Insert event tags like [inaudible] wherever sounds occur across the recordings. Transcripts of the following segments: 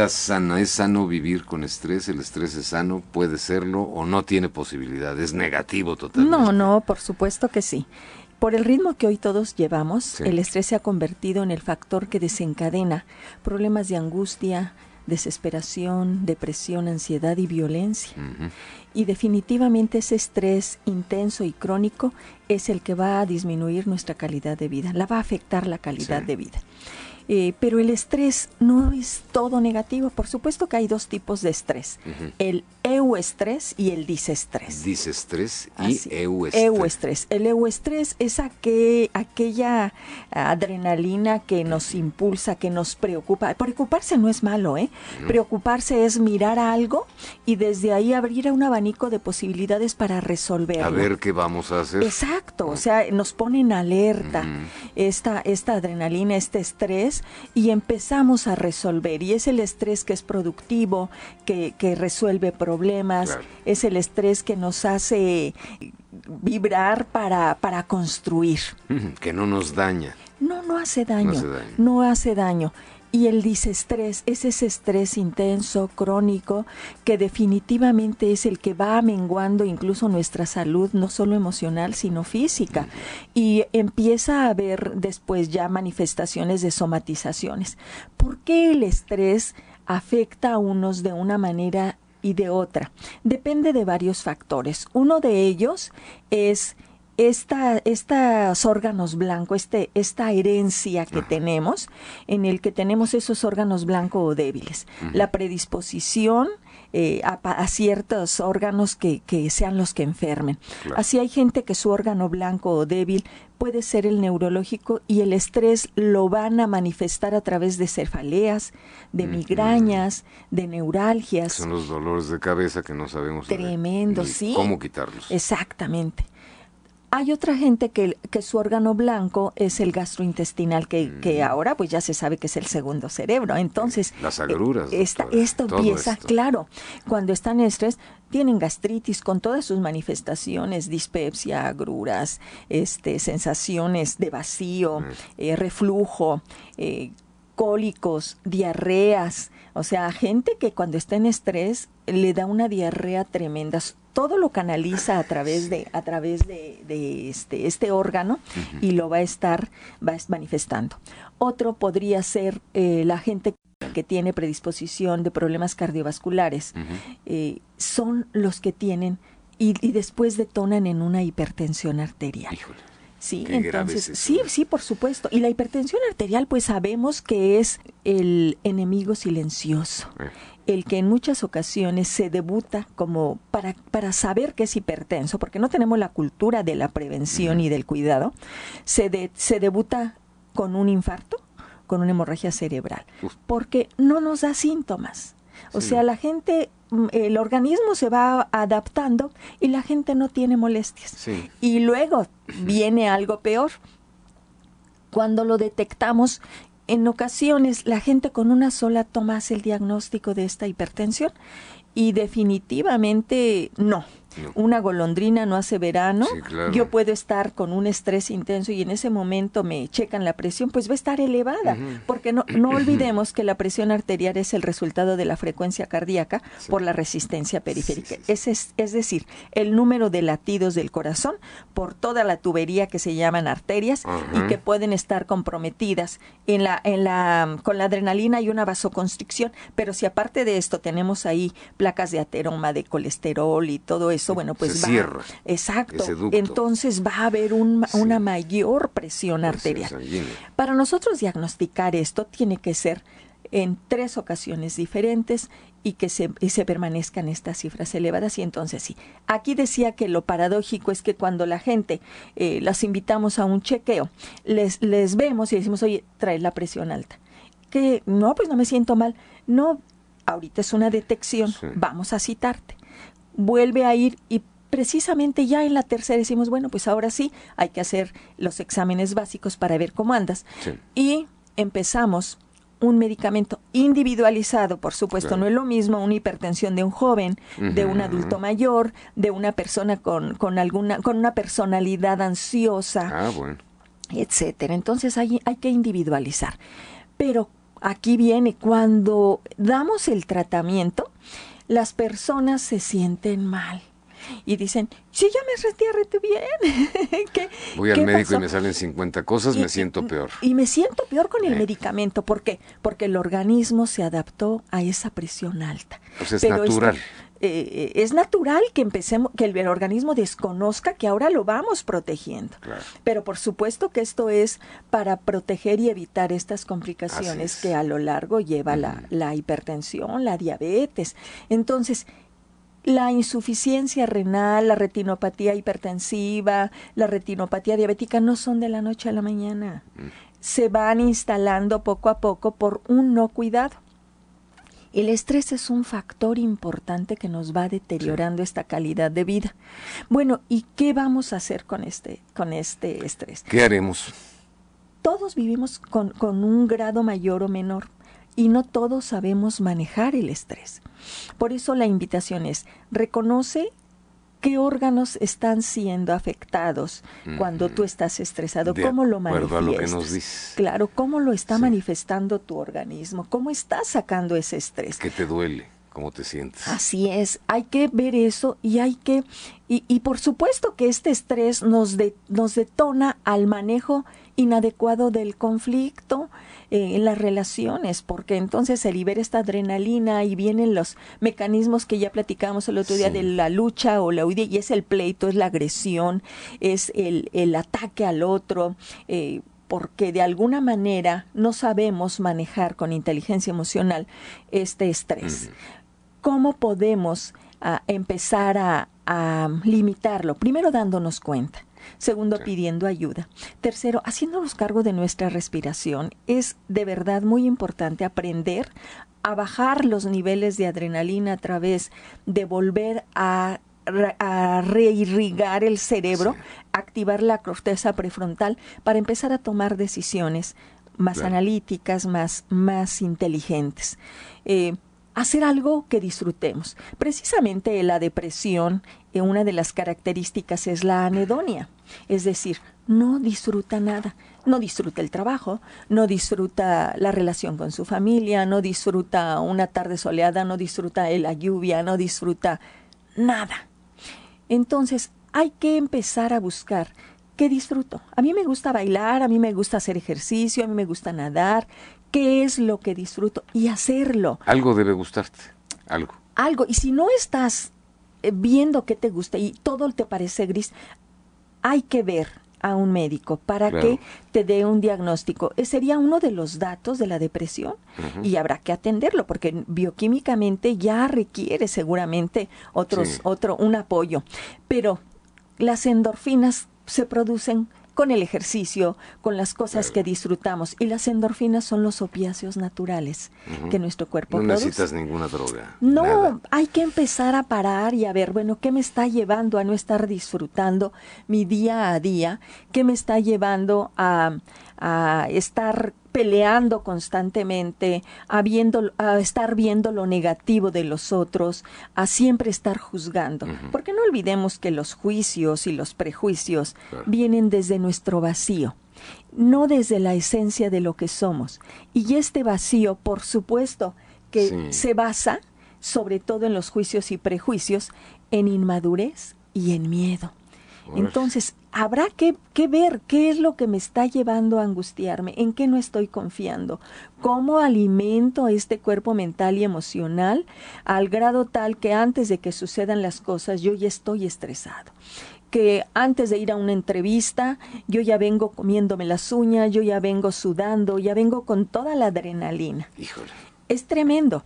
vida sana? ¿Es sano vivir con estrés? ¿El estrés es sano? ¿Puede serlo o no tiene posibilidad? ¿Es negativo totalmente? No, no, por supuesto que sí. Por el ritmo que hoy todos llevamos, el estrés se ha convertido en el factor que desencadena problemas de angustia, desesperación, depresión, ansiedad y violencia. Y definitivamente ese estrés intenso y crónico es el que va a disminuir nuestra calidad de vida, la va a afectar la calidad de vida. Eh, pero el estrés no es todo negativo. Por supuesto que hay dos tipos de estrés. El euestrés y el disestrés. Disestrés y euestrés. Euestrés. El euestrés es aquella adrenalina que nos impulsa, que nos preocupa. Preocuparse no es malo, ¿eh? Preocuparse es mirar algo y desde ahí abrir un abanico de posibilidades para resolverlo. A ver qué vamos a hacer. Exacto. O sea, nos pone en alerta esta, esta adrenalina, este estrés y empezamos a resolver. Y es el estrés que es productivo, que, resuelve problemas, es el estrés que nos hace vibrar para, para construir. Que no nos daña. No, no hace daño. No hace daño. Y el disestrés es ese estrés intenso, crónico, que definitivamente es el que va menguando incluso nuestra salud, no solo emocional, sino física. Y empieza a haber después ya manifestaciones de somatizaciones. ¿Por qué el estrés afecta a unos de una manera y de otra? Depende de varios factores. Uno de ellos es esta, estos órganos blancos, este, esta herencia que tenemos, en el que tenemos esos órganos blancos o débiles, la predisposición eh, a, ciertos órganos que, sean los que enfermen. Así hay gente que su órgano blanco o débil puede ser el neurológico y el estrés lo van a manifestar a través de cefaleas, de migrañas, de neuralgias. Son los dolores de cabeza que no sabemos Tremendo, sí. cómo quitarlos. Exactamente. Hay otra gente que, que, su órgano blanco es el gastrointestinal, que, que, mm. ahora pues ya se sabe que es el segundo cerebro. Entonces, las agruras. Eh, esto empieza, claro, cuando están en estrés, tienen gastritis con todas sus manifestaciones, dispepsia, agruras, este, sensaciones de vacío, mm. eh, reflujo, eh, cólicos, diarreas, o sea, gente que cuando está en estrés le da una diarrea tremenda, todo lo canaliza a través de a través de, este este órgano y lo va a estar va manifestando. Otro podría ser eh, la gente que tiene predisposición de problemas cardiovasculares. Eh, son los que tienen y, después detonan en una hipertensión arterial. Sí, entonces, sí, sí, por supuesto. Y la hipertensión arterial, pues sabemos que es el enemigo silencioso. Eh el que en muchas ocasiones se debuta como para, para saber que es hipertenso, porque no tenemos la cultura de la prevención y del cuidado, se, se debuta con un infarto, con una hemorragia cerebral, porque no nos da síntomas. O sea, la gente, mm, el organismo se va adaptando y la gente no tiene molestias. Y luego viene algo peor. Cuando lo detectamos en ocasiones la gente con una sola toma hace el diagnóstico de esta hipertensión y definitivamente no. Una golondrina no hace verano. Yo puedo estar con un estrés intenso y en ese momento me checan la presión, pues va a estar elevada, porque no, no olvidemos que la presión arterial es el resultado de la frecuencia cardíaca por la resistencia periférica. es, es, decir, el número de latidos del corazón por toda la tubería que se llaman arterias y que pueden estar comprometidas. En la, en la, con la adrenalina y una vasoconstricción. Pero si aparte de esto tenemos ahí placas de ateroma, de colesterol y todo eso, eso, bueno, pues va. Exacto. Entonces va a haber una mayor presión arterial. Para nosotros diagnosticar esto tiene que ser en tres ocasiones diferentes y que se, se permanezcan estas cifras elevadas. Y entonces sí, aquí decía que lo paradójico es que cuando la gente eh, las invitamos a un chequeo, les, les vemos y decimos, oye, trae la presión alta. Que no, pues no me siento mal. No, ahorita es una detección, vamos a citarte vuelve a ir y precisamente ya en la tercera decimos, bueno, pues ahora sí, hay que hacer los exámenes básicos para ver cómo andas. Y empezamos un medicamento individualizado, por supuesto, no es lo mismo una hipertensión de un joven, de un adulto mayor, de una persona con, con alguna, con una personalidad ansiosa, ah, bueno. etcétera. Entonces hay, hay que individualizar. Pero aquí viene, cuando damos el tratamiento, las personas se sienten mal y dicen, sí, ya me sentí rete bien. [laughs] Voy al médico y me salen 50 cosas, me siento peor. Y me siento peor con el eh. medicamento. ¿Por qué? Porque el organismo se adaptó a esa presión alta. Pues es natural. Eh, es natural que empecemos, que el, organismo desconozca que ahora lo vamos protegiendo. Pero por supuesto que esto es para proteger y evitar estas complicaciones que a lo largo lleva la, la hipertensión, la diabetes. Entonces, la insuficiencia renal, la retinopatía hipertensiva, la retinopatía diabética no son de la noche a la mañana. Mm. Se van instalando poco a poco por un no cuidado. El estrés es un factor importante que nos va deteriorando esta calidad de vida. Bueno, ¿y qué vamos a hacer con este, con este estrés? ¿Qué haremos? Todos vivimos con, con un grado mayor o menor y no todos sabemos manejar el estrés. Por eso la invitación es, reconoce qué órganos están siendo afectados cuando tú estás estresado, cómo lo manifiestas. Claro, cómo lo está manifestando tu organismo, cómo estás sacando ese estrés. ¿Qué te duele? ¿Cómo te sientes? Así es, hay que ver eso y hay que, y, y por supuesto que este estrés nos, de, nos detona al manejo inadecuado del conflicto, eh, en las relaciones, porque entonces se libera esta adrenalina y vienen los mecanismos que ya platicamos el otro día de la lucha o la huida, y es el pleito, es la agresión, es el, el ataque al otro. Eh, porque de alguna manera no sabemos manejar con inteligencia emocional este estrés. ¿Cómo podemos ah, empezar a, a limitarlo? Primero dándonos cuenta. Segundo, pidiendo ayuda. Tercero, haciéndonos cargo de nuestra respiración. Es de verdad muy importante aprender a bajar los niveles de adrenalina a través de volver a reirrigar el cerebro, activar la corteza prefrontal para empezar a tomar decisiones más analíticas, más, más inteligentes. Eh, hacer algo que disfrutemos. Precisamente la depresión, eh, una de las características es la anedonia, es decir, no disfruta nada, no disfruta el trabajo, no disfruta la relación con su familia, no disfruta una tarde soleada, no disfruta la lluvia, no disfruta nada. Entonces, hay que empezar a buscar qué disfruto. A mí me gusta bailar, a mí me gusta hacer ejercicio, a mí me gusta nadar, qué es lo que disfruto y hacerlo. Algo debe gustarte, algo. Algo, y si no estás eh, viendo qué te gusta y todo te parece gris, hay que ver a un médico para que te dé un diagnóstico. Ese sería uno de los datos de la depresión y habrá que atenderlo porque bioquímicamente ya requiere seguramente otros, otro, un apoyo. Pero las endorfinas se producen con el ejercicio, con las cosas que disfrutamos. Y las endorfinas son los opiáceos naturales que nuestro cuerpo no necesitas ninguna droga. No, hay que empezar a parar y a ver, bueno, ¿qué me está llevando a no estar disfrutando mi día a día? ¿Qué me está llevando a, a estar peleando constantemente, a, a estar viendo lo negativo de los otros, a siempre estar juzgando. Porque no olvidemos que los juicios y los prejuicios vienen desde nuestro vacío, no desde la esencia de lo que somos. Y este vacío, por supuesto, que se basa, sobre todo en los juicios y prejuicios, en inmadurez y en miedo. Entonces, habrá que, ver qué es lo que me está llevando a angustiarme, en qué no estoy confiando, cómo alimento este cuerpo mental y emocional al grado tal que antes de que sucedan las cosas yo ya estoy estresado que antes de ir a una entrevista yo ya vengo comiéndome las uñas, yo ya vengo sudando, ya vengo con toda la adrenalina. Es tremendo.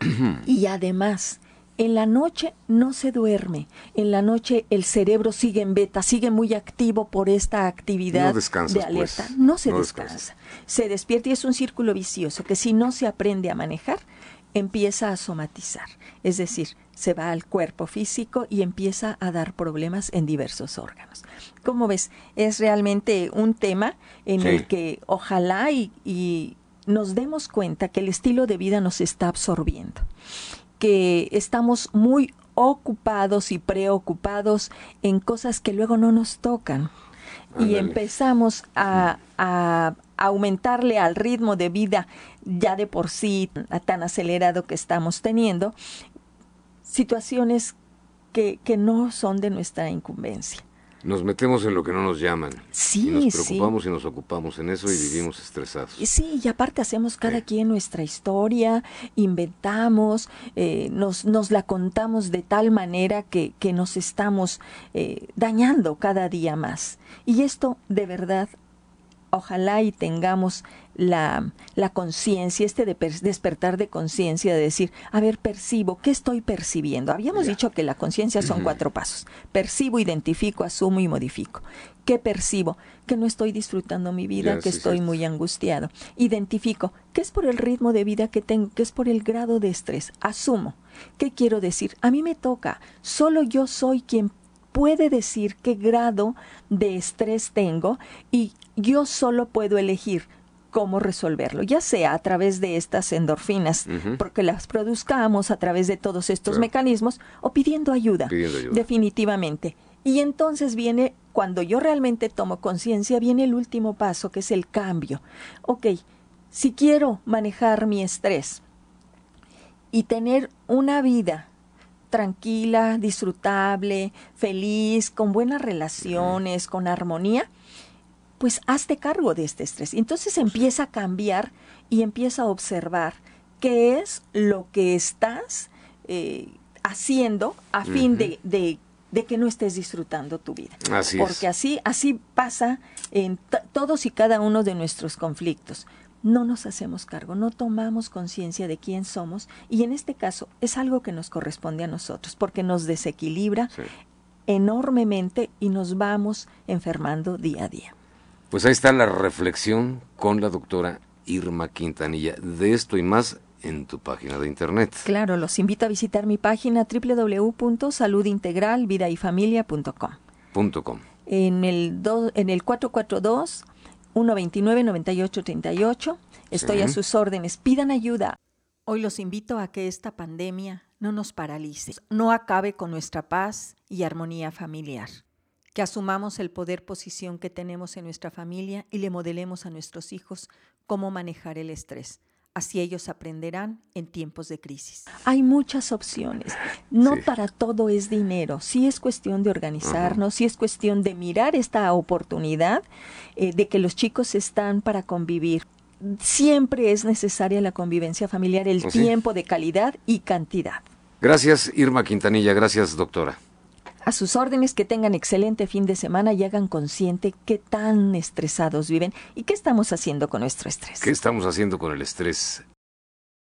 [clears throat] y además, en la noche no se duerme, en la noche el cerebro sigue en beta, sigue muy activo por esta actividad de pues. alerta. No se descansa, se despierta y es un círculo vicioso que si no se aprende a manejar, empieza a somatizar, es decir, se va al cuerpo físico y empieza a dar problemas en diversos órganos. Como ves, es realmente un tema en el que ojalá y nos demos cuenta que el estilo de vida nos está absorbiendo que estamos muy ocupados y preocupados en cosas que luego no nos tocan. Y empezamos a, a, aumentarle al ritmo de vida ya de por sí tan acelerado que estamos teniendo, situaciones que, que no son de nuestra incumbencia. Nos metemos en lo que no nos llaman. Sí, y nos preocupamos y nos ocupamos en eso y vivimos estresados. Sí, y aparte hacemos cada quien nuestra historia, inventamos, eh, nos, nos la contamos de tal manera que, que nos estamos eh, dañando cada día más. Y esto de verdad ojalá y tengamos la, la conciencia, este de despertar de conciencia, de decir, a ver, percibo, ¿qué estoy percibiendo? Habíamos dicho que la conciencia son cuatro pasos. Percibo, identifico, asumo y modifico. ¿Qué percibo? Que no estoy disfrutando mi vida, que estoy muy angustiado. Identifico, ¿qué es por el ritmo de vida que tengo? ¿Qué es por el grado de estrés? Asumo. ¿Qué quiero decir? A mí me toca. Solo yo soy quien puede decir qué grado de estrés tengo y yo solo puedo elegir cómo resolverlo, ya sea a través de estas endorfinas, porque las produzcamos a través de todos estos mecanismos, o pidiendo ayuda, pidiendo ayuda, definitivamente. Y entonces viene, cuando yo realmente tomo conciencia, viene el último paso, que es el cambio. Ok, si quiero manejar mi estrés y tener una vida tranquila, disfrutable, feliz, con buenas relaciones, con armonía, pues hazte cargo de este estrés. Entonces empieza a cambiar y empieza a observar qué es lo que estás eh, haciendo a fin de, de, que no estés disfrutando tu vida. Así Porque así, así pasa en todos y cada uno de nuestros conflictos no nos hacemos cargo, no tomamos conciencia de quién somos y en este caso es algo que nos corresponde a nosotros porque nos desequilibra enormemente y nos vamos enfermando día a día. Pues ahí está la reflexión con la doctora Irma Quintanilla de esto y más en tu página de internet. Claro, los invito a visitar mi página www.saludintegralvidaifamilia.com. En el en el 442 129-9838. Estoy a sus órdenes. Pidan ayuda. Hoy los invito a que esta pandemia no nos paralice, no acabe con nuestra paz y armonía familiar. Que asumamos el poder posición que tenemos en nuestra familia y le modelemos a nuestros hijos cómo manejar el estrés Así ellos aprenderán en tiempos de crisis. Hay muchas opciones. No para todo es dinero. Sí es cuestión de organizarnos, sí es cuestión de mirar esta oportunidad eh, de que los chicos están para convivir. Siempre es necesaria la convivencia familiar, el pues tiempo de calidad y cantidad. Gracias, Irma Quintanilla. Gracias, doctora. A sus órdenes, que tengan excelente fin de semana y hagan consciente qué tan estresados viven y qué estamos haciendo con nuestro estrés. ¿Qué estamos haciendo con el estrés?